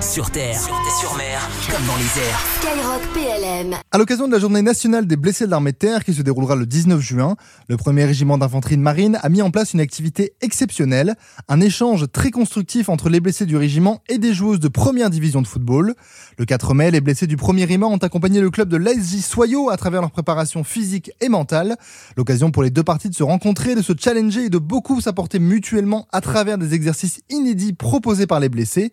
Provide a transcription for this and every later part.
Sur terre, sur, mer, comme dans les airs. Skyrock PLM. À l'occasion de la journée nationale des blessés de l'armée de terre qui se déroulera le 19 juin, le premier régiment d'infanterie de marine a mis en place une activité exceptionnelle, un échange très constructif entre les blessés du régiment et des joueuses de première division de football. Le 4 mai, les blessés du premier RIMA ont accompagné le club de l'ASJ Soyaux à travers leur préparation physique et mentale. L'occasion pour les deux parties de se rencontrer, de se challenger et de beaucoup s'apporter mutuellement à travers des exercices inédits proposés par les blessés.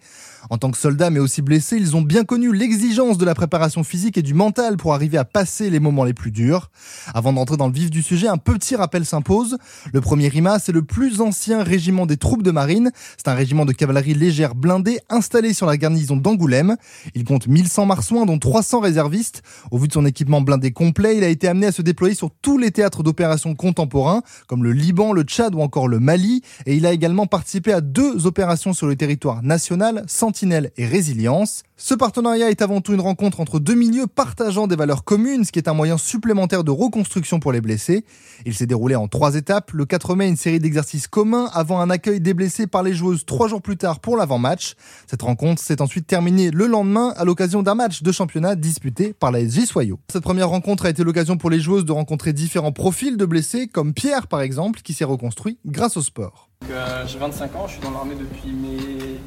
En tant que soldats mais aussi blessés, ils ont bien connu l'exigence de la préparation physique et du mental pour arriver à passer les moments les plus durs. Avant d'entrer dans le vif du sujet, un petit rappel s'impose. Le premier RIMA, c'est le plus ancien régiment des troupes de marine. C'est un régiment de cavalerie légère blindée installé sur la garnison d'Angoulême. Il compte 1100 marsouins, dont 300 réservistes. Au vu de son équipement blindé complet, il a été amené à se déployer sur tous les théâtres d'opérations contemporains, comme le Liban, le Tchad ou encore le Mali. Et il a également participé à deux opérations sur le territoire national, Sentinelle et Résilience. Ce partenariat est avant tout une rencontre entre deux milieux partageant des valeurs communes, ce qui est un moyen supplémentaire de reconstruction pour les blessés. Il s'est déroulé en trois étapes. Le 4 mai, une série d'exercices communs avant un accueil des blessés par les joueuses trois jours plus tard pour l'avant-match. Cette rencontre s'est ensuite terminée le lendemain à l'occasion d'un match de championnat disputé par la SG Soyaux. Cette première rencontre a été l'occasion pour les joueuses de rencontrer différents profils de blessés, comme Pierre par exemple, qui s'est reconstruit grâce au sport. Euh, j'ai 25 ans, je suis dans l'armée depuis mes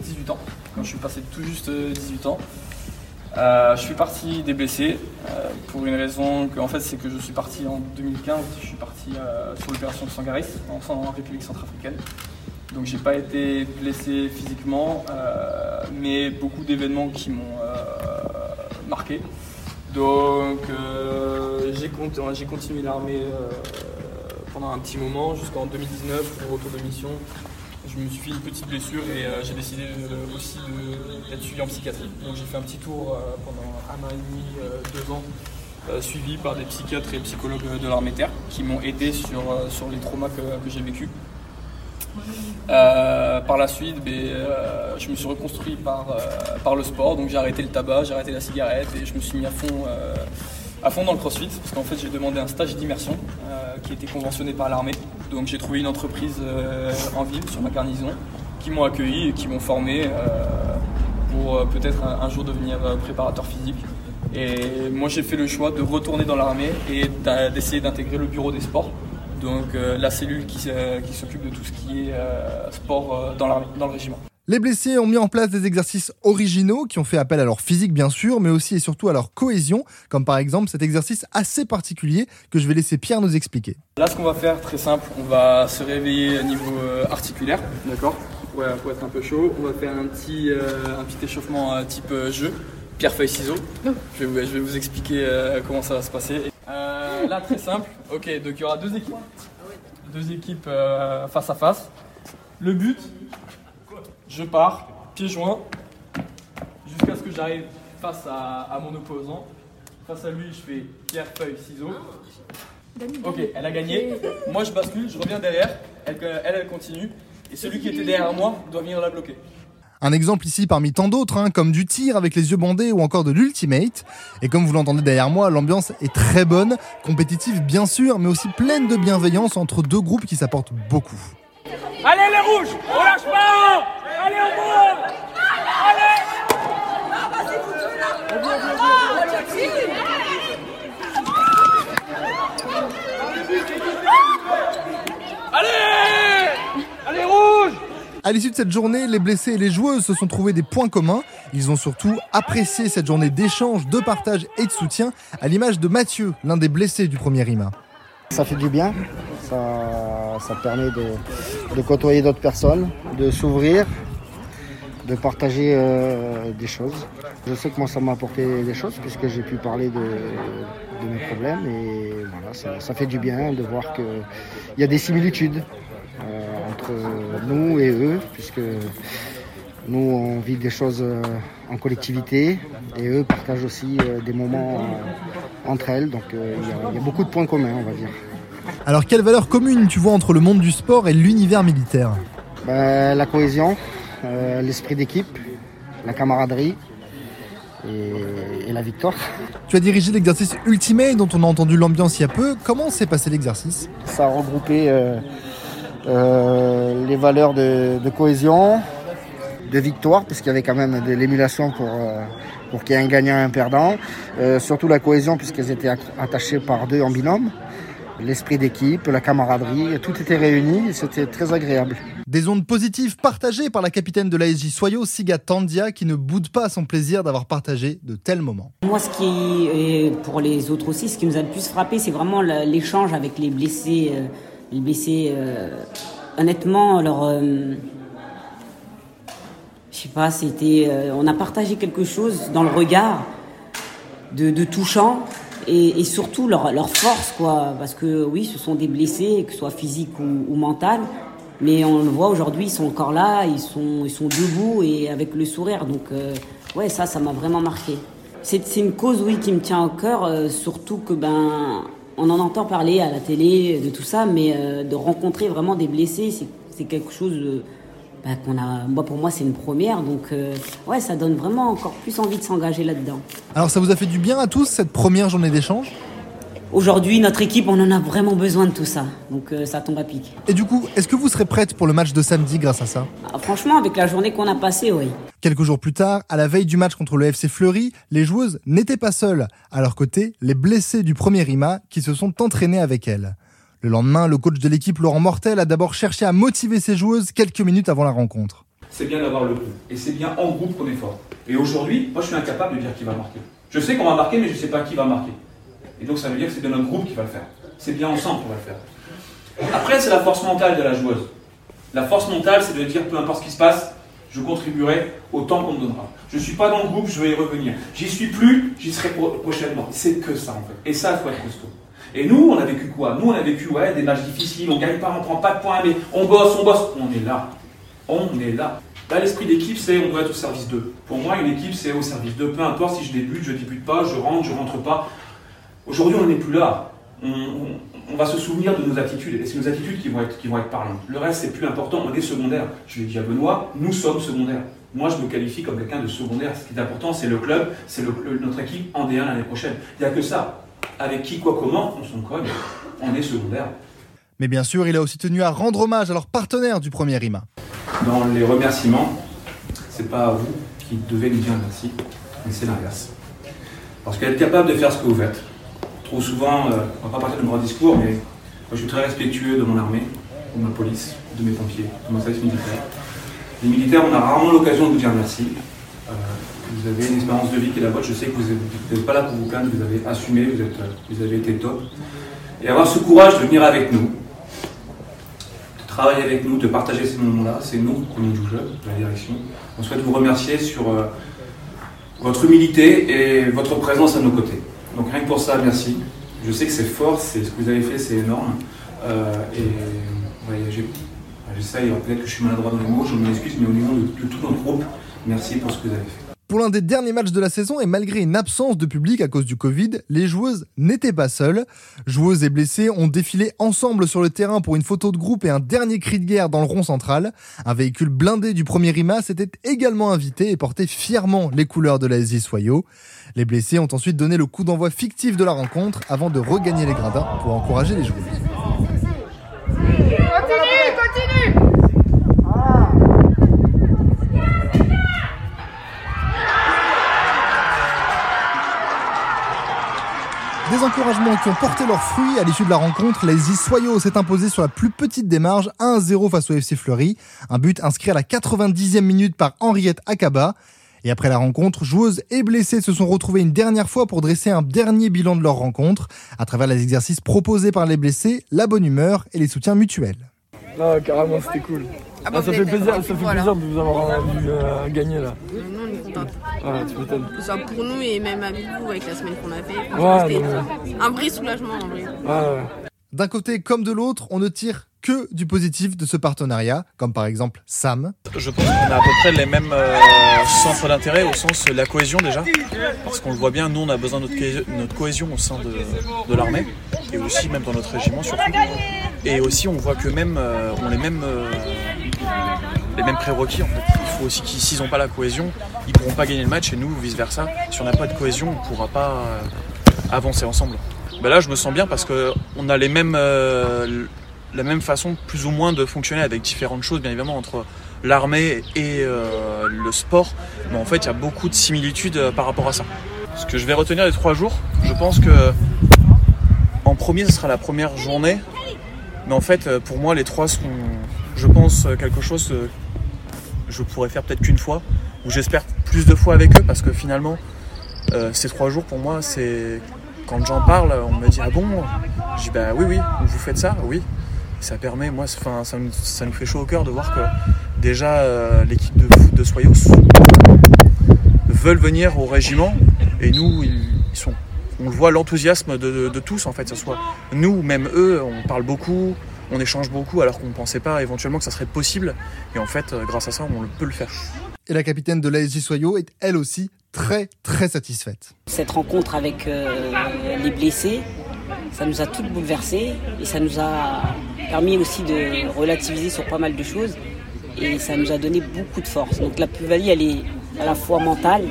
18 ans, quand je suis passé tout juste 18 ans. Euh, je suis parti des blessés euh, pour une raison que en fait c'est que je suis parti en 2015, je suis parti sur l'opération Sangaris en, en République centrafricaine. Donc j'ai pas été blessé physiquement, mais beaucoup d'événements qui m'ont marqué. Donc j'ai continué l'armée pendant un petit moment, jusqu'en 2019, au retour de mission. Je me suis fait une petite blessure et euh, j'ai décidé aussi d'être suivi en psychiatrie. Donc j'ai fait un petit tour euh, pendant un an et demi, euh, deux ans, suivi par des psychiatres et psychologues de l'armée terre qui m'ont aidé sur, sur les traumas que, j'ai vécus. par la suite, ben, je me suis reconstruit par, par le sport, donc j'ai arrêté le tabac, j'ai arrêté la cigarette et je me suis mis à fond à fond dans le crossfit parce qu'en fait j'ai demandé un stage d'immersion euh, qui était conventionné par l'armée. Donc j'ai trouvé une entreprise euh, en ville sur ma garnison qui m'ont accueilli et qui m'ont formé euh, pour peut-être un, jour devenir préparateur physique. Et moi j'ai fait le choix de retourner dans l'armée et d'essayer d'intégrer le bureau des sports. Donc la cellule qui, qui s'occupe de tout ce qui est sport dans, dans le régiment. Les blessés ont mis en place des exercices originaux qui ont fait appel à leur physique bien sûr, mais aussi et surtout à leur cohésion, comme par exemple cet exercice assez particulier que je vais laisser Pierre nous expliquer. Là ce qu'on va faire très simple, on va se réveiller à niveau euh, articulaire, d'accord? Pour, être un peu chaud. On va faire un petit, euh, un petit échauffement euh, type jeu, pierre feuille ciseaux. Je vais, je vais vous expliquer comment ça va se passer. là très simple, ok donc il y aura deux équipes, deux équipes face à face. Le but je pars, pieds joints, jusqu'à ce que j'arrive face à, mon opposant. Face à lui, je fais pierre, feuille, ciseaux. Ok, elle a gagné. Moi, je bascule, je reviens derrière. Elle, elle, continue. Et celui qui était derrière moi doit venir la bloquer. Un exemple ici parmi tant d'autres, hein, comme du tir avec les yeux bandés ou encore de l'ultimate. Et comme vous l'entendez derrière moi, l'ambiance est très bonne, compétitive bien sûr, mais aussi pleine de bienveillance entre deux groupes qui s'apportent beaucoup. Allez les rouges, on lâche pas Allez, au bout Allez Allez Allez, rouge à l'issue de cette journée, les blessés et les joueuses se sont trouvés des points communs. Ils ont surtout apprécié cette journée d'échange, de partage et de soutien, à l'image de Mathieu, l'un des blessés du premier RIMA. Ça fait du bien, ça, permet de, côtoyer d'autres personnes, de s'ouvrir, de partager euh, des choses. Je sais que moi ça m'a apporté des choses puisque j'ai pu parler de, mes problèmes et voilà, ça, fait du bien de voir qu'il y a des similitudes entre nous et eux puisque nous on vit des choses euh, en collectivité et eux partagent aussi des moments entre elles donc il y, a beaucoup de points communs on va dire. Alors quelle valeur commune tu vois entre le monde du sport et l'univers militaire? Ben, La cohésion, euh, l'esprit d'équipe, la camaraderie et, la victoire. Tu as dirigé l'exercice Ultimate dont on a entendu l'ambiance il y a peu. Comment s'est passé l'exercice? Ça a regroupé euh, euh, les valeurs de, cohésion, de victoire, puisqu'il y avait quand même de l'émulation pour, euh, pour qu'il y ait un gagnant et un perdant. Euh, surtout la cohésion, puisqu'elles étaient attachées par deux en binôme. L'esprit d'équipe, la camaraderie, tout était réuni et c'était très agréable. Des ondes positives partagées par la capitaine de l'ASJ Soyo, Siga Tandia, qui ne boude pas son plaisir d'avoir partagé de tels moments. Moi, ce qui, et pour les autres aussi, ce qui nous a le plus frappé, c'est vraiment l'échange avec les blessés. Euh, les blessés, honnêtement, leur je sais pas, c'était, euh, on a partagé quelque chose dans le regard de, touchant et, surtout leur, force, quoi. Parce que oui, ce sont des blessés, que ce soit physique ou, mental, mais on le voit aujourd'hui, ils sont encore là, ils sont, ils sont debout et avec le sourire. Donc, euh, ouais, ça, ça m'a vraiment marqué. C'est, une cause, oui, qui me tient au cœur, euh, surtout que ben, on en entend parler à la télé de tout ça, mais de rencontrer vraiment des blessés, c'est, quelque chose bah, qu'on a, moi pour moi c'est une première, donc euh, ouais, ça donne vraiment encore plus envie de s'engager là-dedans. Alors ça vous a fait du bien à tous cette première journée d'échange? Aujourd'hui, notre équipe, on en a vraiment besoin de tout ça. Donc euh, ça tombe à pic. Et du coup, est-ce que vous serez prête pour le match de samedi grâce à ça ah, Franchement, avec la journée qu'on a passée, oui. Quelques jours plus tard, à la veille du match contre le FC Fleury, les joueuses n'étaient pas seules. À leur côté, les blessés du premier RIMA qui se sont entraînés avec elles. Le lendemain, le coach de l'équipe, Laurent Mortel, a d'abord cherché à motiver ses joueuses quelques minutes avant la rencontre. C'est bien d'avoir le groupe. Et c'est bien en groupe qu'on est fort. Et aujourd'hui, moi je suis incapable de dire qui va marquer. Je sais qu'on va marquer, mais je ne sais pas qui va marquer. Et donc ça veut dire que c'est bien notre groupe qui va le faire. C'est bien ensemble qu'on va le faire. Après, c'est la force mentale de la joueuse. La force mentale, c'est de dire peu importe ce qui se passe, je contribuerai autant qu'on me donnera. Je ne suis pas dans le groupe, je vais y revenir. J'y suis plus, j'y serai prochainement. C'est que ça en fait. Et ça, il faut être costaud. Et nous, on a vécu quoi? Nous, on a vécu ouais, des matchs difficiles, on gagne pas, on prend pas de points, mais on bosse, on bosse. On est là. On est là. Là, l'esprit d'équipe, c'est on doit être au service d'eux. Pour moi, une équipe, c'est au service d'eux. Peu importe si je débute, je débute pas, je rentre, je rentre pas. Aujourd'hui, on n'est plus là. On, va se souvenir de nos attitudes. Et c'est nos attitudes qui vont être, qui vont être parlantes. Le reste, c'est plus important. On est secondaire. Je l'ai dit à Benoît, nous sommes secondaires. Moi, je me qualifie comme quelqu'un de secondaire. Ce qui est important, c'est le club, c'est notre équipe en D1 l'année prochaine. Il n'y a que ça avec qui, quoi, comment, on s'en cogne, on est secondaire. Mais bien sûr, il a aussi tenu à rendre hommage à leurs partenaires du premier RIMA. Dans les remerciements, c'est pas à vous qui devez nous dire merci, mais c'est l'inverse. Parce est capable de faire ce que vous faites. Trop souvent, euh, on va pas partir de mon discours, mais je suis très respectueux de mon armée, de ma police, de mes pompiers, de mon service militaire. Les militaires, on a rarement l'occasion de vous dire merci. Euh, vous avez une expérience de vie qui est la vôtre. Je sais que vous n'êtes pas là pour vous plaindre, vous avez assumé, vous, êtes, vous avez été top. Et avoir ce courage de venir avec nous, de travailler avec nous, de partager ces moments-là, c'est nous, comme du jeu, de la direction. On souhaite vous remercier sur euh, votre humilité et votre présence à nos côtés. Donc rien que pour ça, merci. Je sais que c'est fort, c'est ce que vous avez fait, c'est énorme. Euh, et j'essaye, peut-être que je suis maladroit dans les mots, je m'excuse, mais au niveau de, de tout notre groupe, merci pour ce que vous avez fait. Pour l'un des derniers matchs de la saison et malgré une absence de public à cause du Covid, les joueuses n'étaient pas seules. Joueuses et blessées ont défilé ensemble sur le terrain pour une photo de groupe et un dernier cri de guerre dans le rond central. Un véhicule blindé du premier RIMA s'était également invité et portait fièrement les couleurs de la SJ Soyo. Les blessés ont ensuite donné le coup d'envoi fictif de la rencontre avant de regagner les gradins pour encourager les joueuses. Continue, continue Des encouragements qui ont porté leurs fruits à l'issue de la rencontre. Les Soyo s'est imposé sur la plus petite marges, 1-0 face au FC Fleury. Un but inscrit à la 90e minute par Henriette Akaba. Et après la rencontre, joueuses et blessées se sont retrouvées une dernière fois pour dresser un dernier bilan de leur rencontre, à travers les exercices proposés par les blessés, la bonne humeur et les soutiens mutuels. Non, carrément, c'était cool. Ah bah, ça fait plaisir, ça fait plaisir de vous avoir vu euh, gagner là. Nous, on est contents. Ouais, tu m'étonnes. Que ce soit pour nous et même avec vous, avec la semaine qu'on a fait. c'était un vrai soulagement en vrai. Ouais, D'un côté comme de l'autre, on ne tire que du positif de ce partenariat, comme par exemple Sam. Je pense qu'on a à peu près les mêmes euh, centres d'intérêt au sens de la cohésion déjà, parce qu'on le voit bien, nous on a besoin de notre, cohésion au sein de, de l'armée, et aussi même dans notre régiment surtout. Et aussi on voit que même euh, on les mêmes euh, les mêmes prérequis en fait. Il faut aussi qu'ils s'ils n'ont pas la cohésion, ils pourront pas gagner le match et nous vice versa. Si on n'a pas de cohésion, on pourra pas avancer ensemble. Ben là je me sens bien parce que on a les mêmes la même façon plus ou moins de fonctionner avec différentes choses bien évidemment entre l'armée et euh, le sport, mais en fait il y a beaucoup de similitudes euh, par rapport à ça. Ce que je vais retenir les trois jours, je pense que en premier ce sera la première journée, mais en fait euh, pour moi les trois seront, je pense, quelque chose que je pourrais faire peut-être qu'une fois, ou j'espère plus de fois avec eux, parce que finalement ces trois jours pour moi c'est quand j'en parle, on me dit ah bon? Je dis bah oui oui, vous faites ça, oui. Ça permet, moi, enfin, ça, nous fait chaud au cœur de voir que déjà euh, l'équipe de foot de Soyos veulent venir au régiment et nous, ils, sont, on le voit l'enthousiasme de, tous en fait, ce soit nous, même eux, on parle beaucoup, on échange beaucoup alors qu'on ne pensait pas éventuellement que ça serait possible et en fait, grâce à ça, on peut le faire. Et la capitaine de l'ASJ Soyaux est elle aussi très très satisfaite. Cette rencontre avec euh, les blessés, ça nous a toutes bouleversés et ça nous a permis aussi de relativiser sur pas mal de choses et ça nous a donné beaucoup de force. Donc la plus-value, elle est à la fois mentale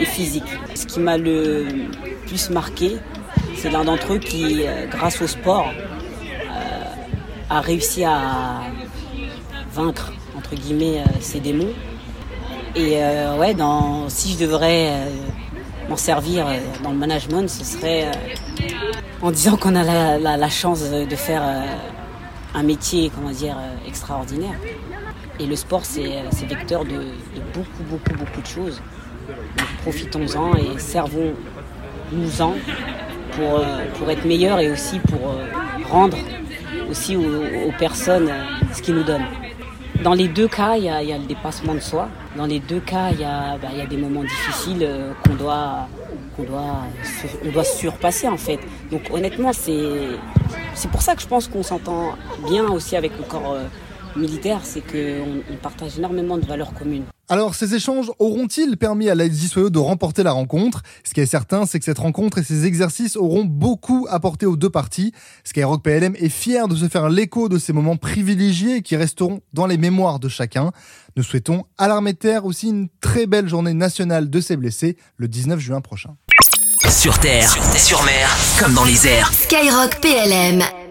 et physique. Ce qui m'a le plus marqué, c'est l'un d'entre eux qui, euh, grâce au sport, euh, a réussi à vaincre entre guillemets ses démons et euh, ouais, dans, si je devrais euh, m'en servir euh, dans le management, ce serait en disant qu'on a la, chance de faire un métier, comment dire, extraordinaire. Et le sport, c'est vecteur de, beaucoup, beaucoup, beaucoup de choses. Profitons-en et servons-nous-en pour, pour être meilleurs et aussi pour rendre aussi aux, personnes ce qu'ils nous donnent. Dans les deux cas, il y, a, le dépassement de soi. Dans les deux cas, il y a, bah, des moments difficiles euh, qu'on doit, qu'on doit, on doit surpasser en fait. Donc honnêtement, c'est, pour ça que je pense qu'on s'entend bien aussi avec le corps euh, militaire, c'est qu'on on partage énormément de valeurs communes. Alors, ces échanges auront-ils permis à l'ASJ Soyo de remporter la rencontre? Ce qui est certain, c'est que cette rencontre et ces exercices auront beaucoup apporté aux deux parties. Skyrock PLM est fier de se faire l'écho de ces moments privilégiés qui resteront dans les mémoires de chacun. Nous souhaitons à l'armée de terre aussi une très belle journée nationale de ses blessés le 19 juin prochain. Sur terre, sur mer, comme dans les airs. Skyrock PLM.